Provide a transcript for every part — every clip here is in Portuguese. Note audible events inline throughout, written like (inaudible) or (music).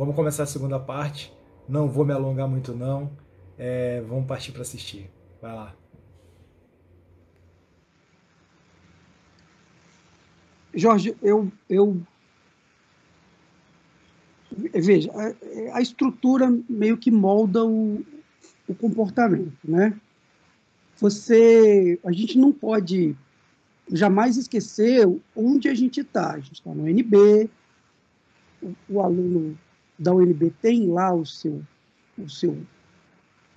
Vamos começar a segunda parte. Não vou me alongar muito não. É, vamos partir para assistir. Vai lá. Jorge, eu, eu veja, a, a, estrutura meio que molda o, o comportamento, né? Você, a gente não pode jamais esquecer onde a gente está. A gente está no NB, o, o, aluno da UNB tem lá o seu, o seu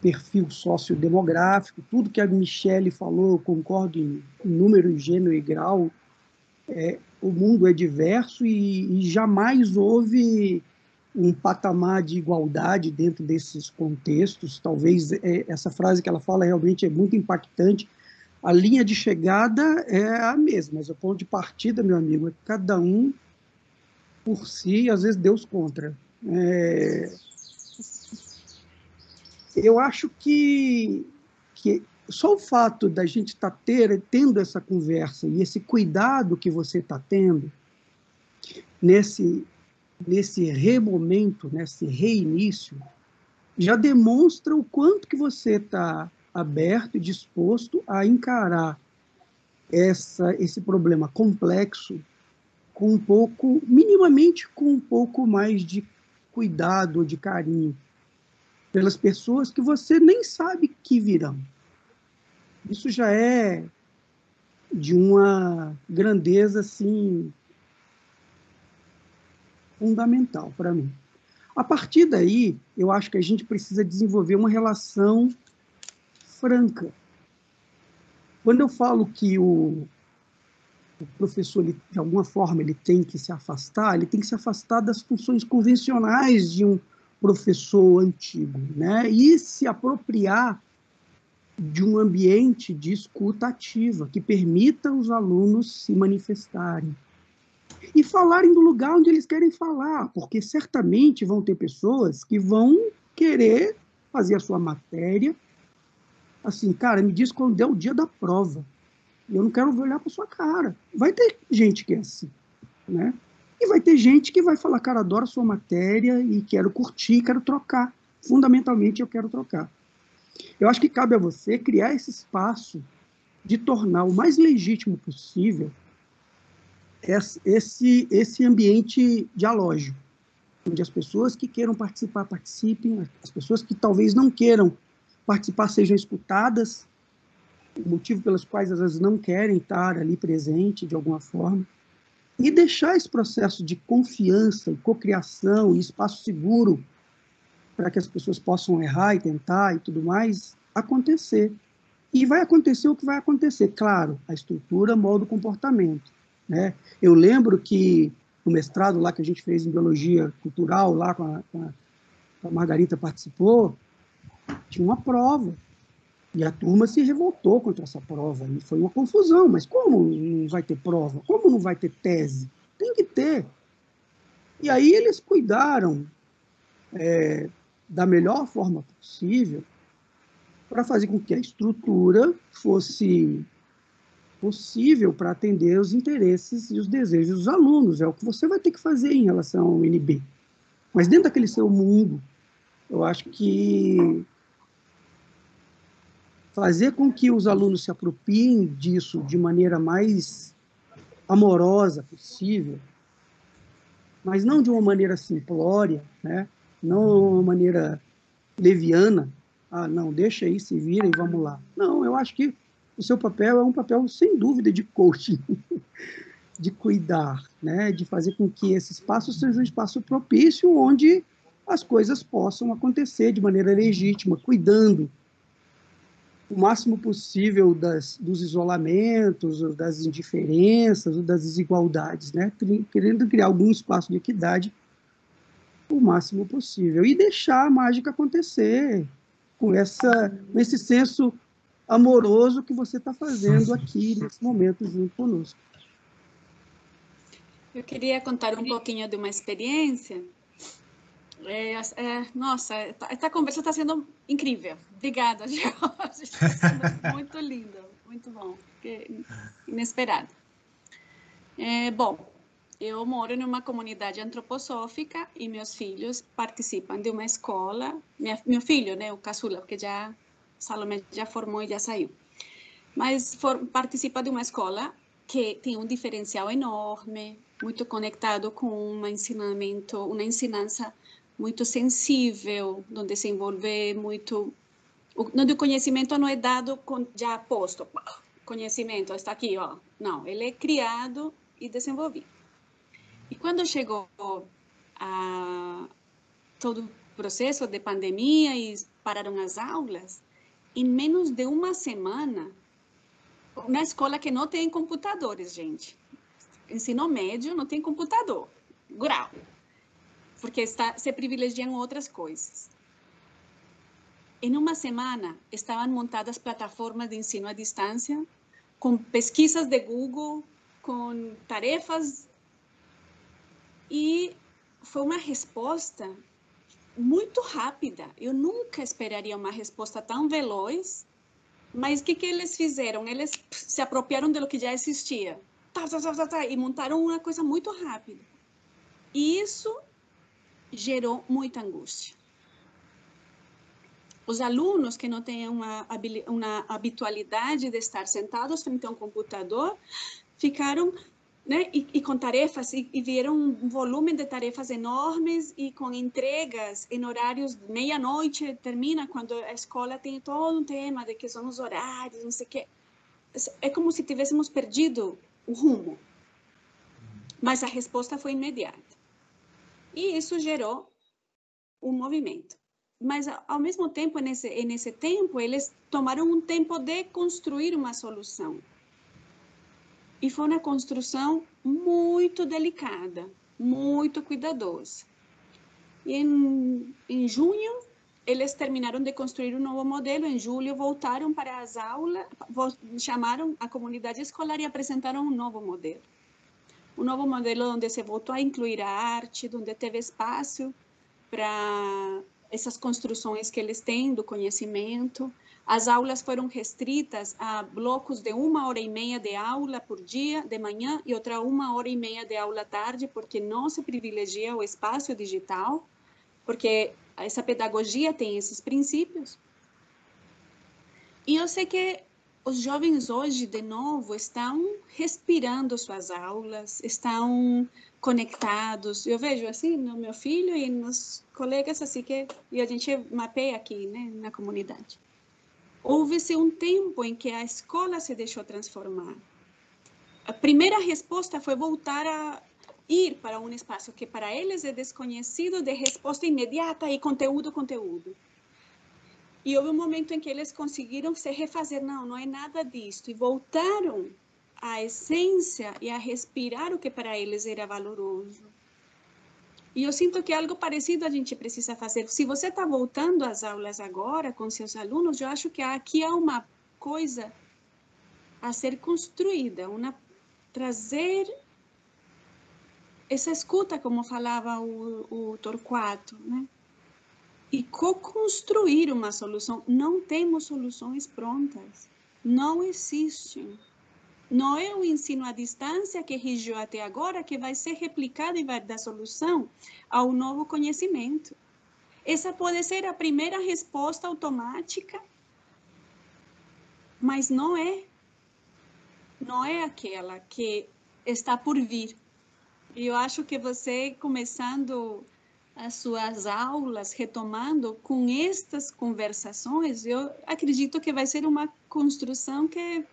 perfil sociodemográfico, tudo que a Michele falou, eu concordo em número, gênero e grau, é, o mundo é diverso e, e jamais houve um patamar de igualdade dentro desses contextos. Talvez é, essa frase que ela fala realmente é muito impactante. A linha de chegada é a mesma, mas o ponto de partida, meu amigo, é cada um por si, às vezes Deus contra. É... Eu acho que, que só o fato da gente estar tá ter, tendo essa conversa e esse cuidado que você está tendo nesse nesse remomento, nesse reinício, já demonstra o quanto que você está aberto e disposto a encarar essa, esse problema complexo com um pouco, minimamente com um pouco mais de cuidado, de carinho pelas pessoas que você nem sabe que virão. Isso já é de uma grandeza assim fundamental para mim. A partir daí, eu acho que a gente precisa desenvolver uma relação franca. Quando eu falo que o, o professor, ele, de alguma forma, ele tem que se afastar, ele tem que se afastar das funções convencionais de um professor antigo, né? E se apropriar de um ambiente de escuta ativa que permita os alunos se manifestarem, e falarem do lugar onde eles querem falar, porque certamente vão ter pessoas que vão querer fazer a sua matéria. Assim, cara, me diz quando é o dia da prova. Eu não quero olhar para sua cara. Vai ter gente que é assim, né? E vai ter gente que vai falar, cara, adoro sua matéria e quero curtir, quero trocar. Fundamentalmente, eu quero trocar. Eu acho que cabe a você criar esse espaço de tornar o mais legítimo possível esse, esse ambiente dialógico, onde as pessoas que queiram participar participem, as pessoas que talvez não queiram participar sejam escutadas, motivo pelos quais vezes não querem estar ali presente de alguma forma, e deixar esse processo de confiança e cocriação e espaço seguro para que as pessoas possam errar e tentar e tudo mais acontecer. E vai acontecer o que vai acontecer. Claro, a estrutura molda o comportamento. Né? Eu lembro que no mestrado lá que a gente fez em biologia cultural, lá com a, com a Margarita participou, tinha uma prova. E a turma se revoltou contra essa prova. E foi uma confusão. Mas como não vai ter prova? Como não vai ter tese? Tem que ter. E aí eles cuidaram é, da melhor forma possível para fazer com que a estrutura fosse possível para atender os interesses e os desejos dos alunos. É o que você vai ter que fazer em relação ao NB. Mas dentro daquele seu mundo, eu acho que fazer com que os alunos se apropriem disso de maneira mais amorosa possível, mas não de uma maneira simplória, né? não uma maneira leviana, ah, não, deixa aí, se vira e vamos lá. Não, eu acho que o seu papel é um papel, sem dúvida, de coaching, (laughs) de cuidar, né? de fazer com que esse espaço seja um espaço propício onde as coisas possam acontecer de maneira legítima, cuidando o máximo possível das, dos isolamentos, das indiferenças, das desigualdades, né? querendo criar algum espaço de equidade o máximo possível e deixar a mágica acontecer com essa, com esse senso amoroso que você está fazendo aqui nesse momento junto conosco. Eu queria contar um pouquinho de uma experiência. É, é, nossa, essa conversa está sendo incrível. Obrigada, (laughs) Jorge. muito lindo, muito bom, inesperado. É, bom, eu moro numa comunidade antroposófica e meus filhos participam de uma escola. Minha, meu filho, né, o caçula, porque já Salomé já formou e já saiu. Mas for, participa de uma escola que tem um diferencial enorme, muito conectado com um ensinamento, uma ensinança muito sensível, onde se envolve muito, onde o conhecimento não é dado com, já posto, conhecimento está aqui, ó. Não, ele é criado e desenvolvido. E quando chegou a todo o processo de pandemia e pararam as aulas, em menos de uma semana, na escola que não tem computadores, gente. Ensino médio não tem computador, grau, porque está, se privilegiam outras coisas. Em uma semana, estavam montadas plataformas de ensino à distância, com pesquisas de Google, com tarefas e foi uma resposta muito rápida. Eu nunca esperaria uma resposta tão veloz. Mas o que, que eles fizeram? Eles se apropriaram do que já existia. Tá, tá, tá, tá, tá, e montaram uma coisa muito rápida. E isso gerou muita angústia. Os alunos que não têm uma, uma habitualidade de estar sentados frente a um computador ficaram né? E, e, com tarefas, e, e vieram um volume de tarefas enormes e com entregas em horários meia-noite, termina quando a escola tem todo um tema de que são os horários, não sei o quê. É como se tivéssemos perdido o rumo. Mas a resposta foi imediata. E isso gerou um movimento. Mas, ao mesmo tempo, nesse, nesse tempo, eles tomaram um tempo de construir uma solução e foi uma construção muito delicada, muito cuidadosa. E em, em junho, eles terminaram de construir um novo modelo. Em julho, voltaram para as aulas, chamaram a comunidade escolar e apresentaram um novo modelo. Um novo modelo onde se voltou a incluir a arte, onde teve espaço para essas construções que eles têm do conhecimento, as aulas foram restritas a blocos de uma hora e meia de aula por dia, de manhã, e outra uma hora e meia de aula tarde, porque não se privilegia o espaço digital, porque essa pedagogia tem esses princípios. E eu sei que os jovens hoje, de novo, estão respirando suas aulas, estão conectados. Eu vejo assim no meu filho e nos colegas assim que e a gente mapeia aqui, né, na comunidade houve-se um tempo em que a escola se deixou transformar. A primeira resposta foi voltar a ir para um espaço que para eles é desconhecido de resposta imediata e conteúdo, conteúdo. E houve um momento em que eles conseguiram se refazer, não, não é nada disto, e voltaram à essência e a respirar o que para eles era valoroso. E eu sinto que algo parecido a gente precisa fazer. Se você está voltando às aulas agora com seus alunos, eu acho que aqui há uma coisa a ser construída, uma trazer essa escuta, como falava o, o Torquato, né? E co-construir uma solução. Não temos soluções prontas. Não existem. Não é o ensino à distância que rigiu até agora que vai ser replicado e vai dar solução ao novo conhecimento. Essa pode ser a primeira resposta automática, mas não é. Não é aquela que está por vir. E eu acho que você começando as suas aulas, retomando com estas conversações, eu acredito que vai ser uma construção que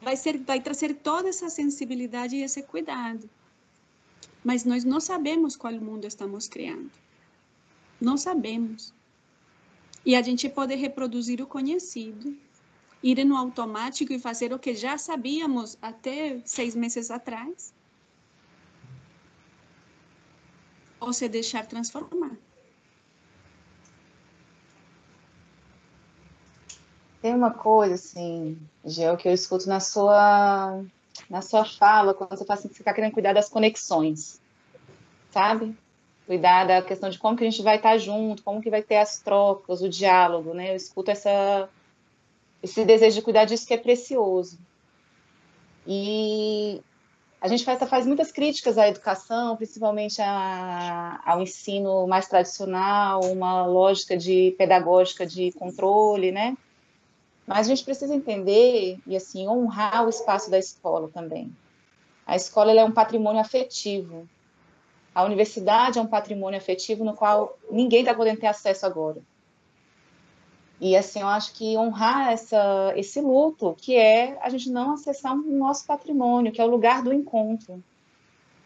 vai ser vai trazer toda essa sensibilidade e esse cuidado. Mas nós não sabemos qual mundo estamos criando. Não sabemos. E a gente pode reproduzir o conhecido, ir no automático e fazer o que já sabíamos até seis meses atrás, ou se deixar transformar. Tem uma coisa, assim, Gel, que eu escuto na sua, na sua fala, quando você fala assim, que você está querendo cuidar das conexões, sabe? Cuidar da questão de como que a gente vai estar junto, como que vai ter as trocas, o diálogo, né? Eu escuto essa, esse desejo de cuidar disso que é precioso. E a gente faz, faz muitas críticas à educação, principalmente a, ao ensino mais tradicional, uma lógica de pedagógica de controle, né? Mas a gente precisa entender e assim honrar o espaço da escola também. A escola é um patrimônio afetivo. A universidade é um patrimônio afetivo no qual ninguém está podendo ter acesso agora. E assim, eu acho que honrar essa, esse luto, que é a gente não acessar o nosso patrimônio, que é o lugar do encontro.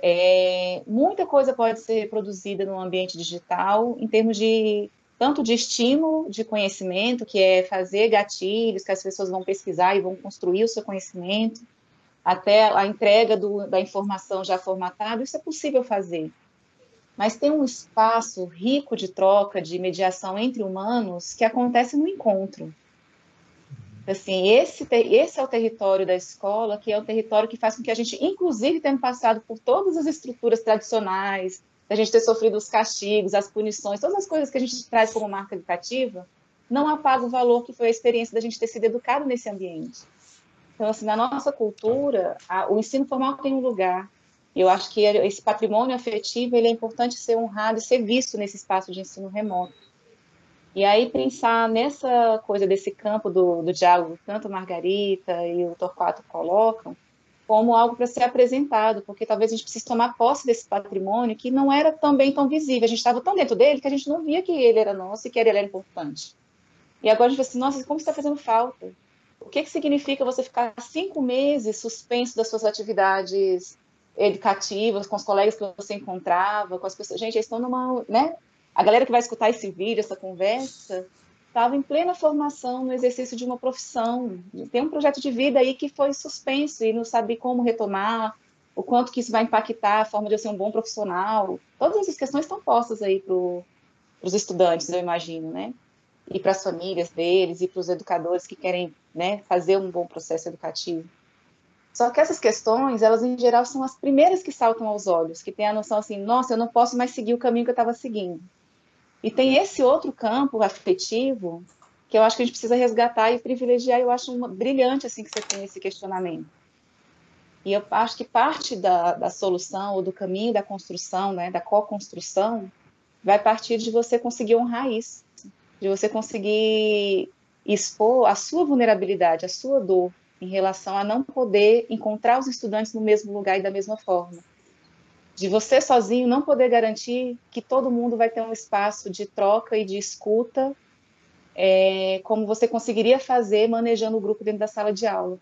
É, muita coisa pode ser produzida no ambiente digital, em termos de tanto de estímulo de conhecimento, que é fazer gatilhos que as pessoas vão pesquisar e vão construir o seu conhecimento, até a entrega do, da informação já formatada, isso é possível fazer mas tem um espaço rico de troca, de mediação entre humanos que acontece no encontro. Assim, esse, esse é o território da escola, que é o território que faz com que a gente, inclusive, tenha passado por todas as estruturas tradicionais, a gente ter sofrido os castigos, as punições, todas as coisas que a gente traz como marca educativa, não apaga o valor que foi a experiência da gente ter sido educado nesse ambiente. Então, assim, na nossa cultura, a, o ensino formal tem um lugar, eu acho que esse patrimônio afetivo ele é importante ser honrado e ser visto nesse espaço de ensino remoto. E aí pensar nessa coisa desse campo do, do diálogo, tanto Margarita e o Torquato colocam, como algo para ser apresentado, porque talvez a gente precise tomar posse desse patrimônio que não era também tão visível. A gente estava tão dentro dele que a gente não via que ele era nosso e que ele era importante. E agora a gente vê assim, nossa, como está fazendo falta? O que, que significa você ficar cinco meses suspenso das suas atividades educativas, com os colegas que você encontrava, com as pessoas. Gente, eles estão numa. Né? A galera que vai escutar esse vídeo, essa conversa, estava em plena formação no exercício de uma profissão. Tem um projeto de vida aí que foi suspenso e não sabe como retomar, o quanto que isso vai impactar a forma de eu ser um bom profissional. Todas essas questões estão postas aí para os estudantes, eu imagino, né? E para as famílias deles e para os educadores que querem né, fazer um bom processo educativo. Só que essas questões, elas em geral são as primeiras que saltam aos olhos, que tem a noção assim, nossa, eu não posso mais seguir o caminho que eu estava seguindo. E tem esse outro campo afetivo que eu acho que a gente precisa resgatar e privilegiar. Eu acho uma, brilhante assim que você tem esse questionamento. E eu acho que parte da, da solução ou do caminho da construção, né, da co-construção, vai partir de você conseguir honrar isso, de você conseguir expor a sua vulnerabilidade, a sua dor, em relação a não poder encontrar os estudantes no mesmo lugar e da mesma forma. De você sozinho não poder garantir que todo mundo vai ter um espaço de troca e de escuta, é, como você conseguiria fazer manejando o grupo dentro da sala de aula.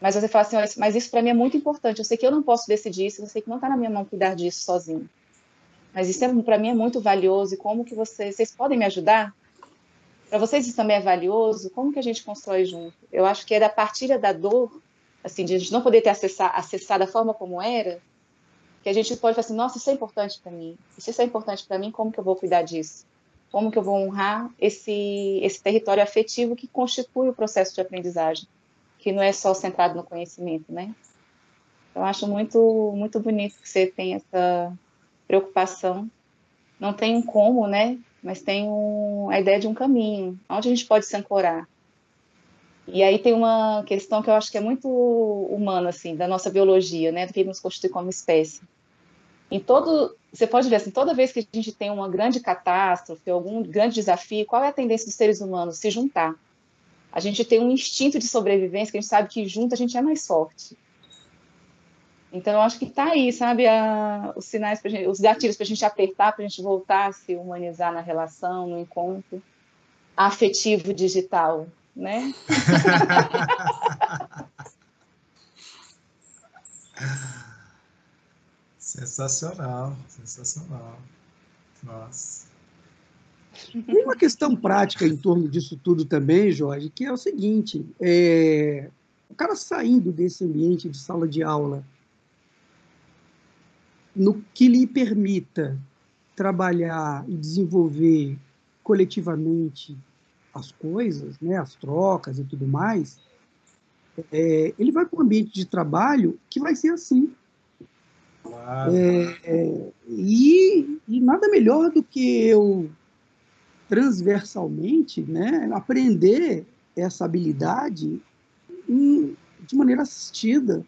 Mas você fala assim, mas isso para mim é muito importante. Eu sei que eu não posso decidir isso, eu sei que não está na minha mão cuidar disso sozinho. Mas isso é, para mim é muito valioso. E como que vocês, vocês podem me ajudar? Para vocês isso também é valioso? Como que a gente constrói junto? Eu acho que é da partilha da dor, assim, de a gente não poder ter acessar, acessar da forma como era, que a gente pode falar assim, nossa, isso é importante para mim. Se isso é importante para mim, como que eu vou cuidar disso? Como que eu vou honrar esse, esse território afetivo que constitui o processo de aprendizagem, que não é só centrado no conhecimento, né? Eu acho muito, muito bonito que você tem essa preocupação. Não tem como, né, mas tem um, a ideia de um caminho, onde a gente pode se ancorar. E aí tem uma questão que eu acho que é muito humana, assim, da nossa biologia, né, do que nos constitui como espécie. Em todo, você pode ver assim, toda vez que a gente tem uma grande catástrofe, algum grande desafio, qual é a tendência dos seres humanos? Se juntar. A gente tem um instinto de sobrevivência que a gente sabe que junto a gente é mais forte. Então, eu acho que está aí, sabe, a, os sinais, gente, os gatilhos para a gente apertar, para a gente voltar a se humanizar na relação, no encontro afetivo digital, né? (laughs) sensacional, sensacional. Nossa. Tem uma questão prática em torno disso tudo também, Jorge, que é o seguinte: é, o cara saindo desse ambiente de sala de aula no que lhe permita trabalhar e desenvolver coletivamente as coisas, né, as trocas e tudo mais, é, ele vai para um ambiente de trabalho que vai ser assim. É, é, e, e, nada melhor do que eu transversalmente né, aprender essa habilidade em, de maneira assistida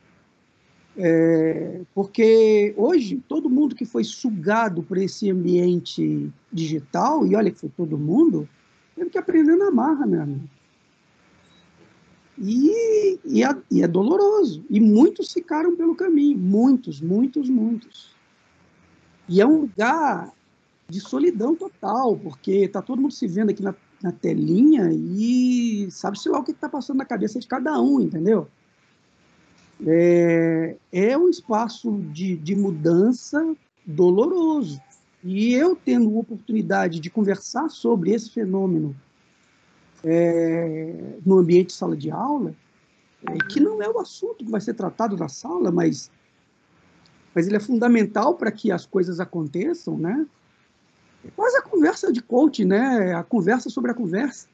É, porque hoje, todo mundo que foi sugado por esse ambiente digital, e olha que foi todo mundo, teve que aprender na marra, meu amigo. E, e, é, e é doloroso. E muitos ficaram pelo caminho. Muitos, muitos, muitos. E é um lugar de solidão total, porque está todo mundo se vendo aqui na, na telinha e sabe-se lá o que está passando na cabeça de cada um, entendeu? É, é um espaço de, de mudança doloroso. E eu tendo oportunidade de conversar sobre esse fenômeno é, no ambiente de sala de aula, é, que não é o assunto que vai ser tratado na sala, mas, mas ele é fundamental para que as coisas aconteçam, né? É quase a conversa de coach, né? A conversa sobre a conversa.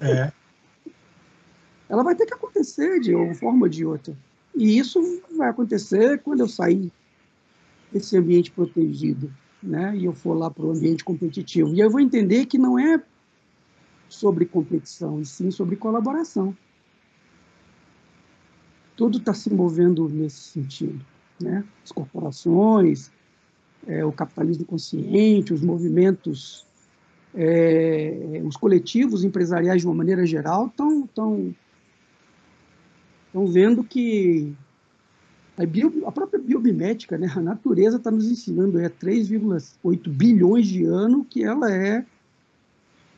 É. (laughs) Ela vai ter que acontecer de uma forma ou de outra. E isso vai acontecer quando eu sair desse ambiente protegido, né? E eu for lá para o ambiente competitivo. E eu vou entender que não é sobre competição, e sim sobre colaboração. Tudo está se movendo nesse sentido, né? As corporações, é, o capitalismo consciente, os movimentos, é, os coletivos empresariais de uma maneira geral estão tão, estão vendo que a, bio, a, própria biomimética, né, a natureza está nos ensinando é 3,8 bilhões de anos que ela é,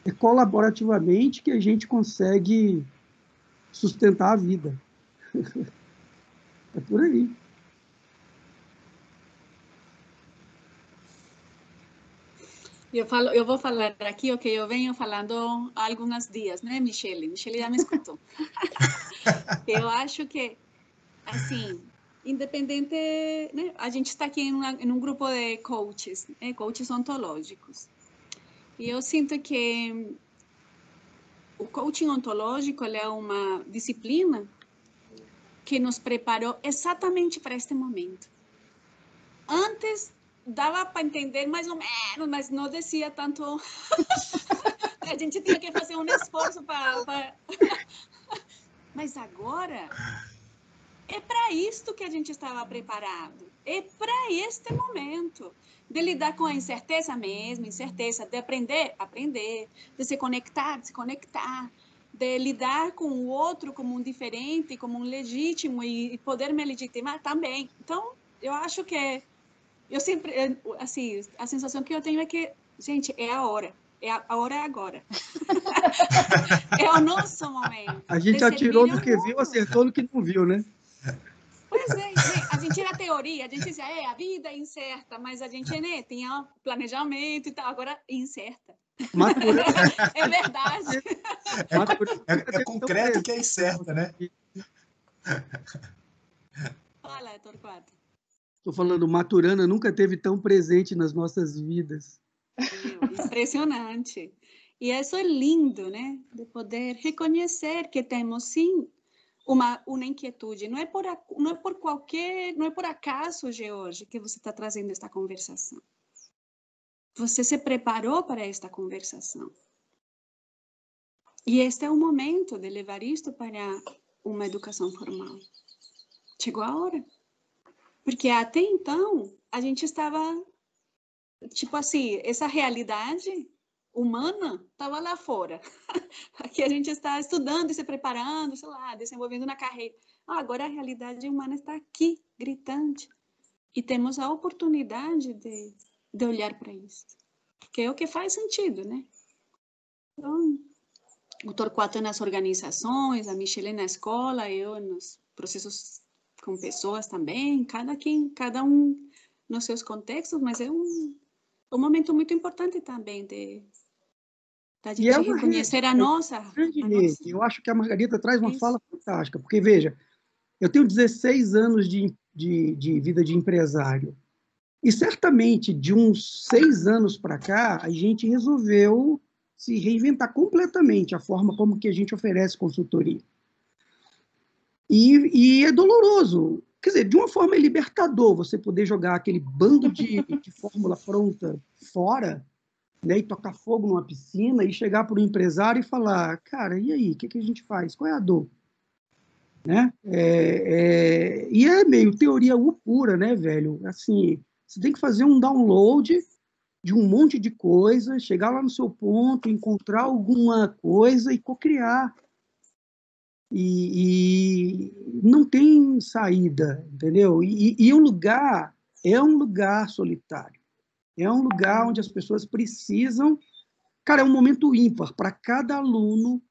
é colaborativamente que a gente consegue sustentar a vida. (laughs) é por aí. Eu, falo, eu vou falar aqui o que eu venho falando há alguns dias, né, Michele? Michele já me escutou. (laughs) eu acho que, assim, independente, né, a gente está aqui em, uma, em, um grupo de coaches, né, coaches ontológicos. E eu sinto que o coaching ontológico é uma disciplina que nos preparou exatamente para este momento. Antes dava para entender mais ou menos, mas não descia tanto. (laughs) a gente tinha que fazer um esforço para. Pra... (laughs) mas agora é para isto que a gente estava preparado. É para este momento de lidar com a incerteza mesmo, incerteza de aprender, aprender, de se conectar, de se conectar, de lidar com o outro como um diferente, como um legítimo e poder me legitimar também. Então, eu acho que eu sempre, assim, a sensação que eu tenho é que, gente, é a hora. É a, a hora é agora. (laughs) é o nosso momento. A gente atirou no que viu, acertou no que não viu, né? Pois é, a gente tinha teoria, a gente dizia, é, a vida é incerta, mas a gente né, tinha planejamento e tal, agora incerta. (laughs) é verdade. É, é, é concreto que é incerta, né? Fala, Torquato. Estou falando, Maturana nunca teve tão presente nas nossas vidas. Impressionante. E isso é lindo, né? De poder reconhecer que temos sim uma, uma inquietude. Não é por não é por qualquer, não é por acaso, George, que você está trazendo esta conversação. Você se preparou para esta conversação. E este é o momento de levar isto para uma educação formal. Chegou a hora. Porque até então, a gente estava, tipo assim, essa realidade humana estava lá fora. (laughs) Aqui a gente está estudando e se preparando, sei lá, desenvolvendo na carreira. Ah, agora a realidade humana está aqui, gritante. E temos a oportunidade de, de olhar para isso. Que é o que faz sentido, né? Então, o Torquato nas organizações, a Michelle na escola, eu nos processos com pessoas também, cada quem, cada um nos seus contextos, mas é um, um momento muito importante também de da gente é reconhecer a nossa, a nossa. Eu acho que a Margarida traz uma Isso. fala fantástica, porque veja, eu tenho 16 anos de, de, de vida de empresário. E certamente, de uns seis anos para cá, a gente resolveu se reinventar completamente a forma como que a gente oferece consultoria. E, e, é doloroso. Quer dizer, de uma forma é libertador você poder jogar aquele bando de, de fórmula pronta fora né, e tocar fogo numa piscina e chegar para o empresário e falar: cara, e aí, o que, que a gente faz? Qual é a dor? Né? É, é, e é meio teoria pura, né, velho? Assim, você tem que fazer um download de um monte de coisa, chegar lá no seu ponto, encontrar alguma coisa e cocriar. E, e não tem saída, entendeu? E, e o lugar é um lugar solitário. É um lugar onde as pessoas precisam. Cara, é um momento ímpar para cada aluno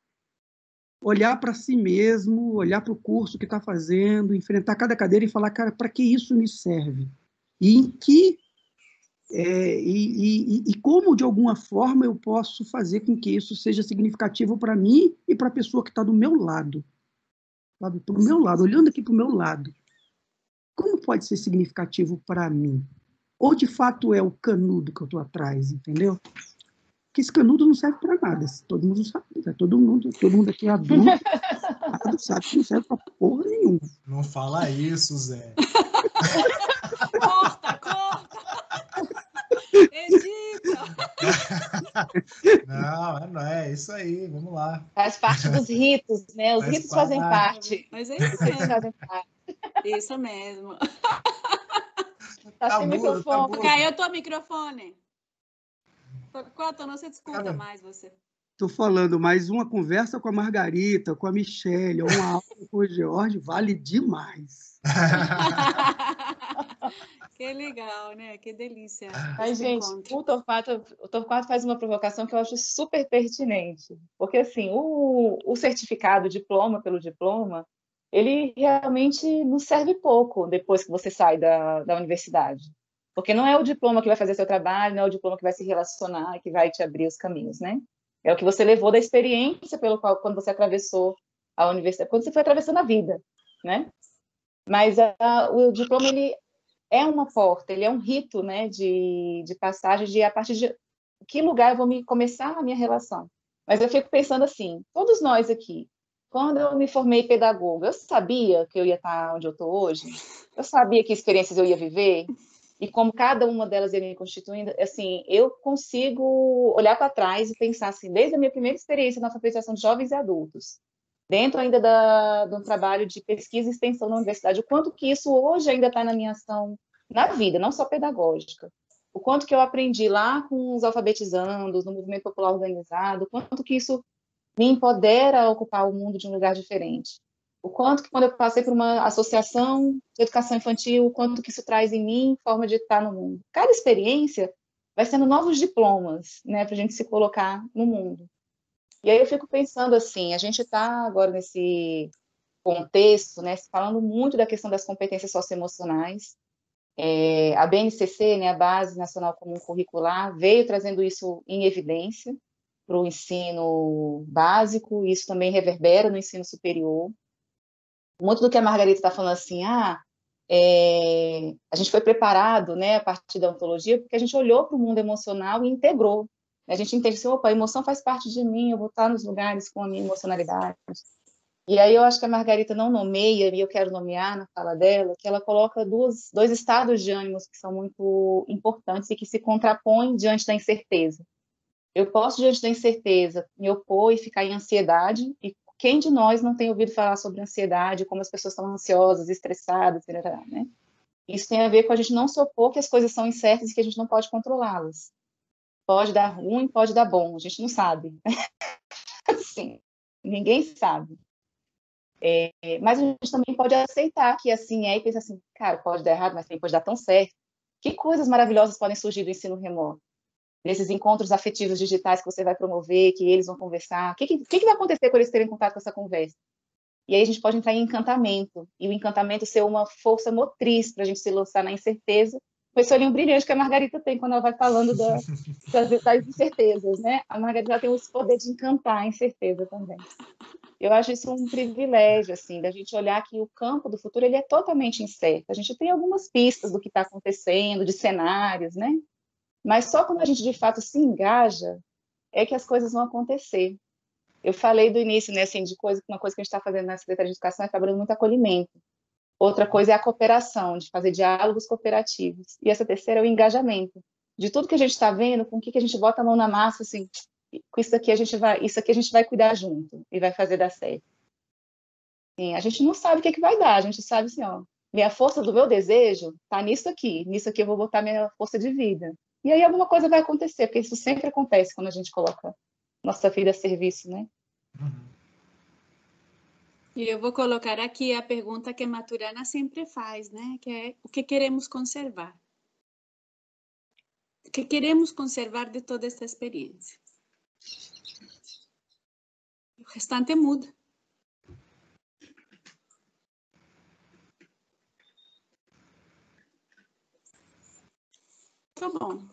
olhar para si mesmo, olhar para o curso que está fazendo, enfrentar cada cadeira e falar, cara, para que isso me serve? E em que é, e, e, e, como, de alguma forma, eu posso fazer com que isso seja significativo para mim e para a pessoa que está do meu lado. Sabe? Para o meu lado, olhando aqui para o meu lado. Como pode ser significativo para mim? Ou, de fato, é o canudo que eu estou atrás, entendeu? Porque esse canudo não serve para nada. Todo mundo sabe. Né? Todo mundo, todo mundo aqui é adulto, (laughs) sabe que não serve para porra nenhuma. Não fala isso, Zé. (laughs) corta, corta! Edita! (laughs) não, não é isso aí, vamos lá. Faz parte dos ritos, né? Os Faz ritos parte. fazem parte. Mas é isso mesmo. Fazem parte. Isso mesmo. Tá, tá sem microfone. Tá Caiu teu microfone. Torquato, não se desculpa mais você. Estou falando, mais uma conversa com a Margarita, com a Michelle, uma aula com o George vale demais. (laughs) que legal, né? Que delícia. Mas, gente, o Torquato, o Torquato faz uma provocação que eu acho super pertinente. Porque, assim, o, o certificado, o diploma pelo diploma, ele realmente não serve pouco depois que você sai da, da universidade. Porque não é o diploma que vai fazer seu trabalho, não é o diploma que vai se relacionar, que vai te abrir os caminhos, né? É o que você levou da experiência pelo qual, quando você atravessou a universidade, quando você foi atravessando a vida, né? Mas a, o diploma, ele é uma porta, ele é um rito, né, de, de passagem, de a partir de que lugar eu vou me começar a minha relação. Mas eu fico pensando assim, todos nós aqui, quando eu me formei pedagoga, eu sabia que eu ia estar onde eu estou hoje? Eu sabia que experiências eu ia viver? e como cada uma delas ia me constituindo, assim, eu consigo olhar para trás e pensar assim, desde a minha primeira experiência na alfabetização de jovens e adultos, dentro ainda da, do trabalho de pesquisa e extensão na universidade, o quanto que isso hoje ainda está na minha ação na vida, não só pedagógica. O quanto que eu aprendi lá com os alfabetizandos, no movimento popular organizado, o quanto que isso me empodera a ocupar o mundo de um lugar diferente o quanto que quando eu passei por uma associação de educação infantil, o quanto que isso traz em mim forma de estar no mundo. Cada experiência vai sendo novos diplomas, né, para a gente se colocar no mundo. E aí eu fico pensando assim, a gente está agora nesse contexto, né, falando muito da questão das competências socioemocionais. É, a BNCC, né, a Base Nacional Comum Curricular, veio trazendo isso em evidência para o ensino básico, isso também reverbera no ensino superior muito do que a Margarida está falando assim, ah, é, a gente foi preparado, né, a partir da ontologia, porque a gente olhou para o mundo emocional e integrou. A gente entende assim, opa, a emoção faz parte de mim, eu vou estar nos lugares com a minha emocionalidade. E aí eu acho que a Margarita não nomeia, e eu quero nomear na fala dela, que ela coloca duas, dois estados de ânimos que são muito importantes e que se contrapõem diante da incerteza. Eu posso, diante da incerteza, me opor e ficar em ansiedade e quem de nós não tem ouvido falar sobre ansiedade, como as pessoas estão ansiosas, estressadas, né? Isso tem a ver com a gente não se opor que as coisas são incertas e que a gente não pode controlá-las. Pode dar ruim, pode dar bom, a gente não sabe. (laughs) Sim, ninguém sabe. É, mas a gente também pode aceitar que assim é e pensar assim, cara, pode dar errado, mas também pode dar tão certo. Que coisas maravilhosas podem surgir do ensino remoto? nesses encontros afetivos digitais que você vai promover, que eles vão conversar? O que, que, que vai acontecer quando eles terem contato com essa conversa? E aí a gente pode entrar em encantamento, e o encantamento ser uma força motriz para a gente se lançar na incerteza, com esse olhinho brilhante que a Margarita tem quando ela vai falando da, (laughs) das, das, incertezas, né? A Margarita tem esse poder de encantar a incerteza também. Eu acho isso um privilégio, assim, da gente olhar que o campo do futuro ele é totalmente incerto. A gente tem algumas pistas do que está acontecendo, de cenários, né? Mas só quando a gente de fato se engaja é que as coisas vão acontecer. Eu falei do início, né, assim, de coisa, uma coisa que a gente está fazendo na Secretaria de Educação é trabalhando muito acolhimento. Outra coisa é a cooperação, de fazer diálogos cooperativos. E essa terceira é o engajamento. De tudo que a gente está vendo, com o que, que a gente bota a mão na massa, assim, com isso aqui a gente vai, isso aqui a gente vai cuidar junto e vai fazer dar certo. Assim, a gente não sabe o que, que vai dar, a gente sabe assim, ó, minha força do meu desejo tá nisso aqui, nisso aqui eu vou botar minha força de vida. E aí alguma coisa vai acontecer, porque isso sempre acontece quando a gente coloca nossa vida a serviço, né? Uhum. E eu vou colocar aqui a pergunta que Maturana sempre faz, né? Que é o que queremos conservar? O que queremos conservar de toda esta experiência? O restante muda. Tá bom.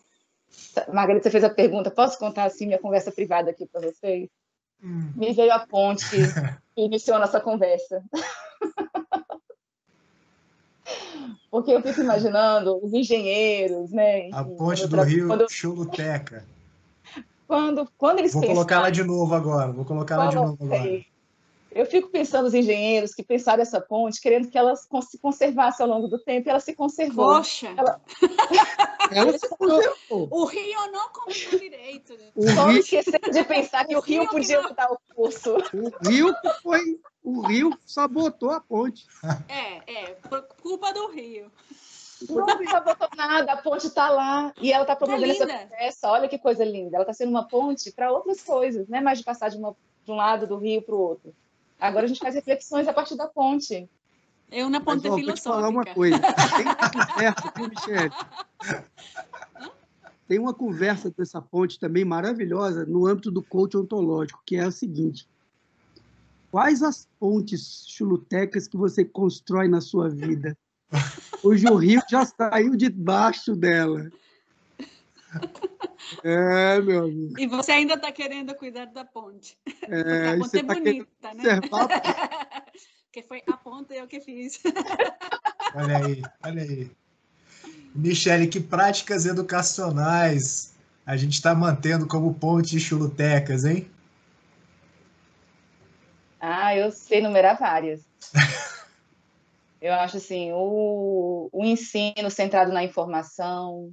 Margarida, você fez a pergunta, posso contar assim minha conversa privada aqui para vocês? Hum. Me veio a ponte que (laughs) iniciou nossa conversa. Porque eu fico imaginando os engenheiros, né? A enfim, ponte quando do tra- Rio, Quando, Choluteca. quando, quando eles Vou pensaram- colocar ela de novo agora. Vou colocar ela de novo agora. Eu fico pensando os engenheiros que pensaram essa ponte, querendo que ela se conservasse ao longo do tempo, e ela se conservou. Poxa, Ela- (laughs) Ela se conservou. o Rio não contou direito. O Só Rio, esqueceram de pensar que o rio Rio que podia não- mudar o curso. o Rio foi. O Rio sabotou a ponte. É, é, por culpa do Rio. Não sabotou nada, a ponte está lá e ela está promovendo essa linda. conversa. Olha que coisa linda. Ela está sendo uma ponte para outras coisas, não é mais de passar de, uma, de um lado do rio para o outro. Agora a gente faz reflexões a partir da ponte. É uma Mas, ponte ó, vou te falar uma filosófica. coisa. Tem uma conversa, viu, Michele? Tem uma conversa dessa ponte também maravilhosa no âmbito do coach ontológico, que é o seguinte. Quais as pontes chulutecas que você constrói na sua vida? Hoje o rio já saiu debaixo dela. É, meu amigo. E você ainda está querendo cuidar da ponte. É, (laughs) a e ponte você é tá bonita, né? observar (laughs) que foi a ponte eu que fiz. (laughs) Olha aí, olha aí. Michele, que práticas educacionais a gente está mantendo como ponte de chulutecas, hein? Ah, eu sei numerar várias. Eu acho assim, o, o ensino centrado na informação,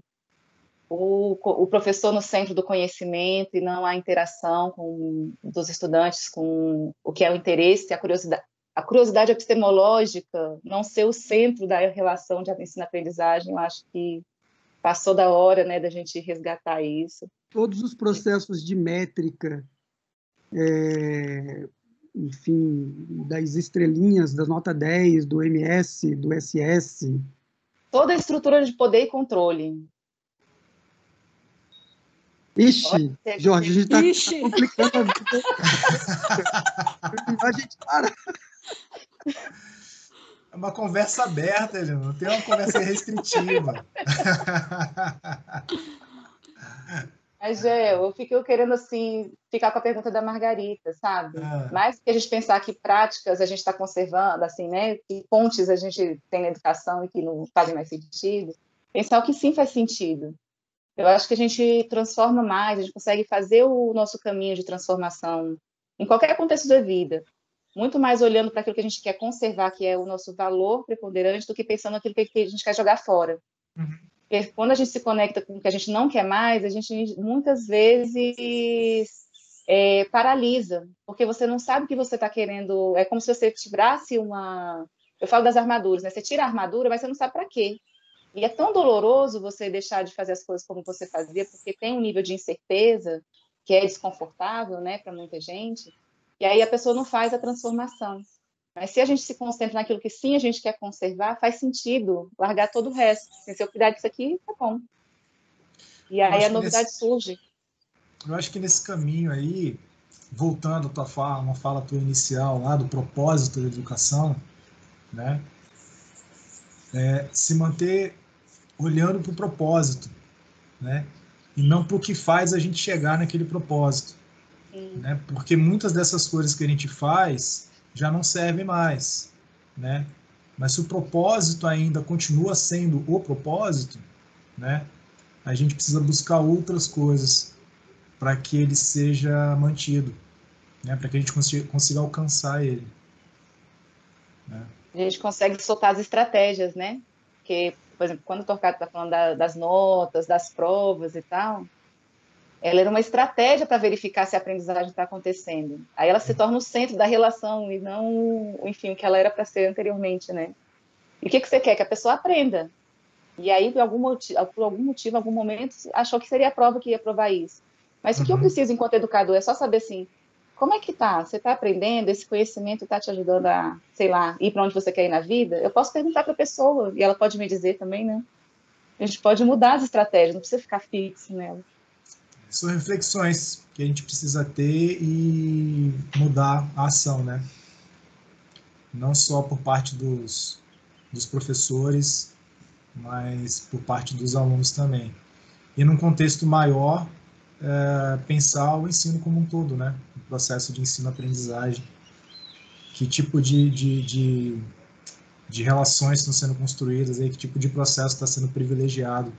o, o professor no centro do conhecimento e não a interação com, dos estudantes com o que é o interesse, a curiosidade, a curiosidade epistemológica não ser o centro da relação de ensino-aprendizagem, eu acho que passou da hora, né, da gente resgatar isso. todos os processos de métrica, é, enfim, das estrelinhas, da nota 10, do MS, do SS. Toda a estrutura de poder e controle. Ixi, Jorge, a gente está Ixi. complicando a vida. (laughs) a gente para. É uma conversa aberta, ele não tem uma conversa restritiva. (laughs) Mas, é, eu fico querendo, assim, ficar com a pergunta da Margarita, sabe? Ah. Mais que a gente pensar que práticas a gente está conservando, assim, né? Que pontes a gente tem na educação e que não fazem mais sentido. Pensar o que sim faz sentido. Eu acho que a gente transforma mais, a gente consegue fazer o nosso caminho de transformação em qualquer contexto da vida. Muito mais olhando para aquilo que a gente quer conservar, que é o nosso valor preponderante, do que pensando naquilo que a gente quer jogar fora. Uhum. Porque quando a gente se conecta com o que a gente não quer mais, a gente muitas vezes é, paralisa, porque você não sabe o que você está querendo. É como se você tirasse uma. Eu falo das armaduras, né? Você tira a armadura, mas você não sabe para quê. E é tão doloroso você deixar de fazer as coisas como você fazia, porque tem um nível de incerteza que é desconfortável, né, para muita gente. E aí a pessoa não faz a transformação. Mas se a gente se concentra naquilo que sim a gente quer conservar, faz sentido largar todo o resto. Se eu cuidar disso aqui, tá bom. E aí a novidade nesse- surge. Eu acho que nesse caminho aí, voltando à tua fala, uma fala tua inicial lá do propósito da educação, né? É, se manter olhando para o propósito, né? E não para o que faz a gente chegar naquele propósito, Sim. né? Porque muitas dessas coisas que a gente faz já não servem mais, né? Mas se o propósito ainda continua sendo o propósito, né? A gente precisa buscar outras coisas para que ele seja mantido, né? Para que a gente consiga, consiga alcançar ele. né? A gente consegue soltar as estratégias, né? Porque, por exemplo, quando o Torquato está falando da- das notas, das provas e tal, ela era uma estratégia para verificar se a aprendizagem está acontecendo. Aí ela se torna o centro da relação e não, enfim, o que ela era para ser anteriormente, né? E o que, que você quer? Que a pessoa aprenda. E aí, por algum, motivo, por algum motivo, algum momento, achou que seria a prova que ia provar isso. Mas uhum. o que eu uhum. preciso enquanto educador é só saber assim, como é que tá? Você está aprendendo? Esse conhecimento está te ajudando a, sei lá, ir para onde você quer ir na vida? Eu posso perguntar para a pessoa e ela pode me dizer também, né? A gente pode mudar as estratégias, não precisa ficar fixo nela são reflexões que a gente precisa ter e mudar a ação, né? Não só por parte dos, dos professores, mas por parte dos alunos também. E num contexto maior, é, pensar o ensino como um todo, né? O processo de ensino-aprendizagem. Que tipo de, de, de, de relações estão sendo construídas, aí, que tipo de processo está sendo privilegiado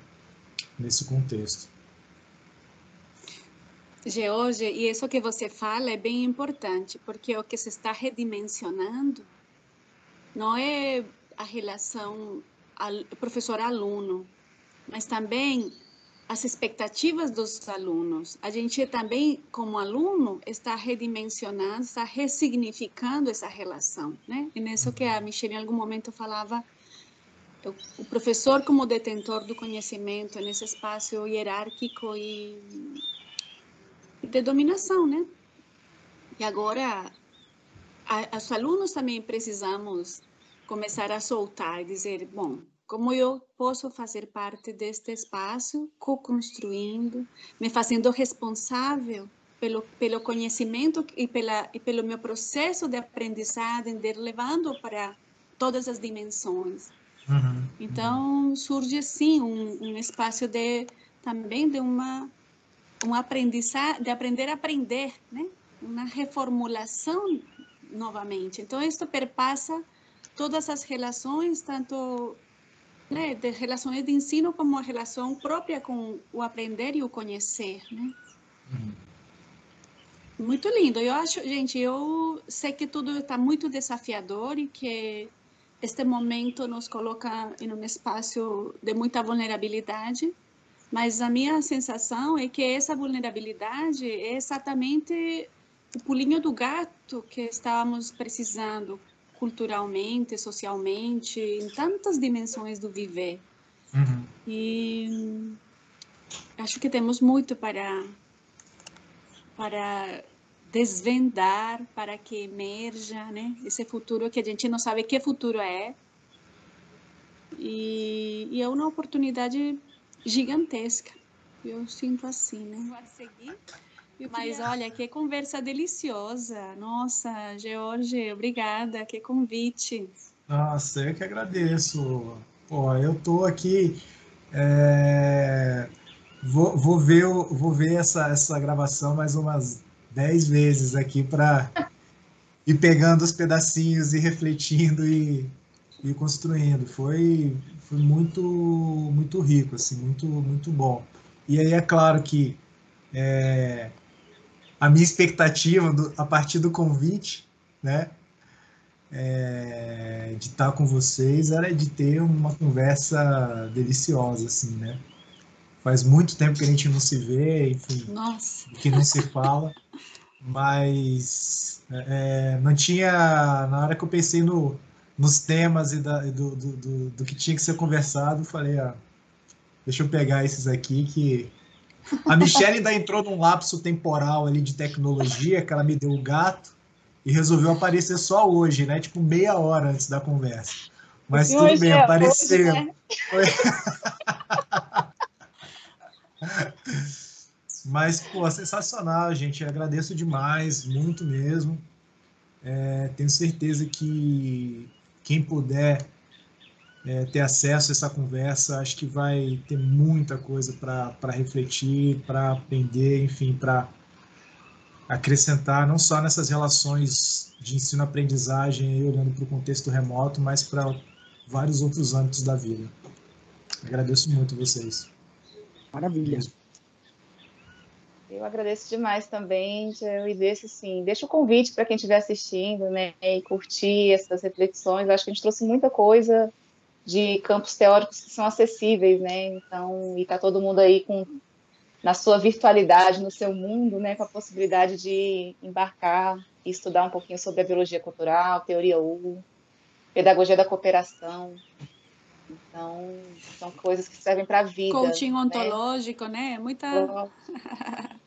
nesse contexto. George, e isso que você fala é bem importante, porque o que se está redimensionando não é a relação professor-aluno, mas também as expectativas dos alunos. A gente também, como aluno, está redimensionando, está ressignificando essa relação, né? E nisso que a Michelle em algum momento falava, o professor como detentor do conhecimento nesse espaço hierárquico e de dominação, né? E agora, a, os alunos também precisamos começar a soltar e dizer, bom, como eu posso fazer parte deste espaço, co-construindo, me fazendo responsável pelo, pelo conhecimento e, pela, e pelo meu processo de aprendizagem, de levando para todas as dimensões. Uhum. Então, surge, sim, um, um espaço de também de uma um aprendizado, de aprender a aprender, né? Uma reformulação novamente. Então, isso perpassa todas as relações, tanto né, de relações de ensino como a relação própria com o aprender e o conhecer, né? Uhum. Muito lindo. Eu acho, gente, eu sei que tudo está muito desafiador e que este momento nos coloca em um espaço de muita vulnerabilidade, mas a minha sensação é que essa vulnerabilidade é exatamente o pulinho do gato que estávamos precisando culturalmente, socialmente, em tantas dimensões do viver. Uhum. E acho que temos muito para para desvendar, para que emerja, né? Esse futuro que a gente não sabe que futuro é. E, e é uma oportunidade gigantesca. Eu sinto assim, né? Pode seguir. Mas olha, que conversa deliciosa. Nossa, George, obrigada, que convite. Nossa, eu que agradeço. Pô, eu tô aqui. É... Vou, vou, ver, vou ver essa, essa gravação mais umas dez vezes aqui para (laughs) ir pegando os pedacinhos e refletindo e, e construindo. Foi, foi muito muito rico, assim, muito muito bom. E aí é claro que é, a minha expectativa do, a partir do convite, né, é, de estar com vocês era de ter uma conversa deliciosa, assim, né? Faz muito tempo que a gente não se vê, enfim, Nossa. que não se fala, mas é, não tinha, na hora que eu pensei no, nos temas e, da, do, do, do, do, que tinha que ser conversado, falei, ah, deixa eu pegar esses aqui que... A Michelle ainda entrou num lapso temporal ali de tecnologia, que ela me deu o gato e resolveu aparecer só hoje, né? Tipo, meia hora antes da conversa. Mas e tudo bem, é, apareceu. Hoje, né? (laughs) Mas, pô, sensacional, gente. Agradeço demais, muito mesmo. É, tenho certeza que quem puder é, ter acesso a essa conversa, acho que vai ter muita coisa para refletir, para aprender, enfim, para acrescentar, não só nessas relações de ensino-aprendizagem, olhando para o contexto remoto, mas para vários outros âmbitos da vida. Agradeço muito vocês. Maravilha. Eu agradeço demais também, e deixo assim, deixa o convite para quem estiver assistindo, né, e curtir essas reflexões. acho que a gente trouxe muita coisa de campos teóricos que são acessíveis, né? Então, e tá todo mundo aí com na sua virtualidade, no seu mundo, né, com a possibilidade de embarcar e estudar um pouquinho sobre a biologia cultural, teoria U, pedagogia da cooperação. Então, são coisas que servem para a vida. Coaching né? ontológico, né? Muita. (laughs)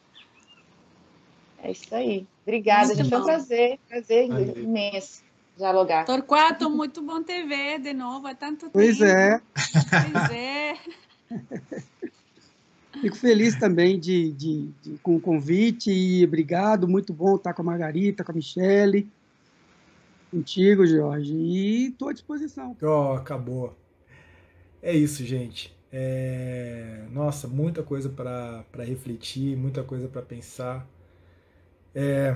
É isso aí. Obrigada, muito gente. Foi um prazer, prazer Valeu. imenso dialogar. Torquato, muito bom te ver de novo. Há tanto pois tempo. É. Pois é. (laughs) Fico feliz também de, de, de, com o convite e obrigado. Muito bom estar com a Margarita, com a Michele, contigo, Jorge. E estou à disposição. Oh, acabou. É isso, gente. É... Nossa, muita coisa para refletir, muita coisa para pensar. É...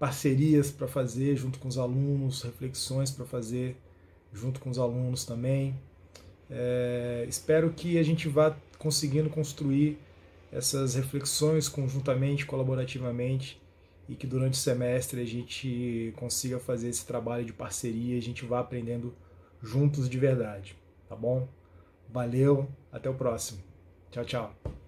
Parcerias para fazer junto com os alunos, reflexões para fazer junto com os alunos também. É... Espero que a gente vá conseguindo construir essas reflexões conjuntamente, colaborativamente e que durante o semestre a gente consiga fazer esse trabalho de parceria, a gente vá aprendendo juntos de verdade, tá bom? Valeu, até o próximo. Tchau, tchau.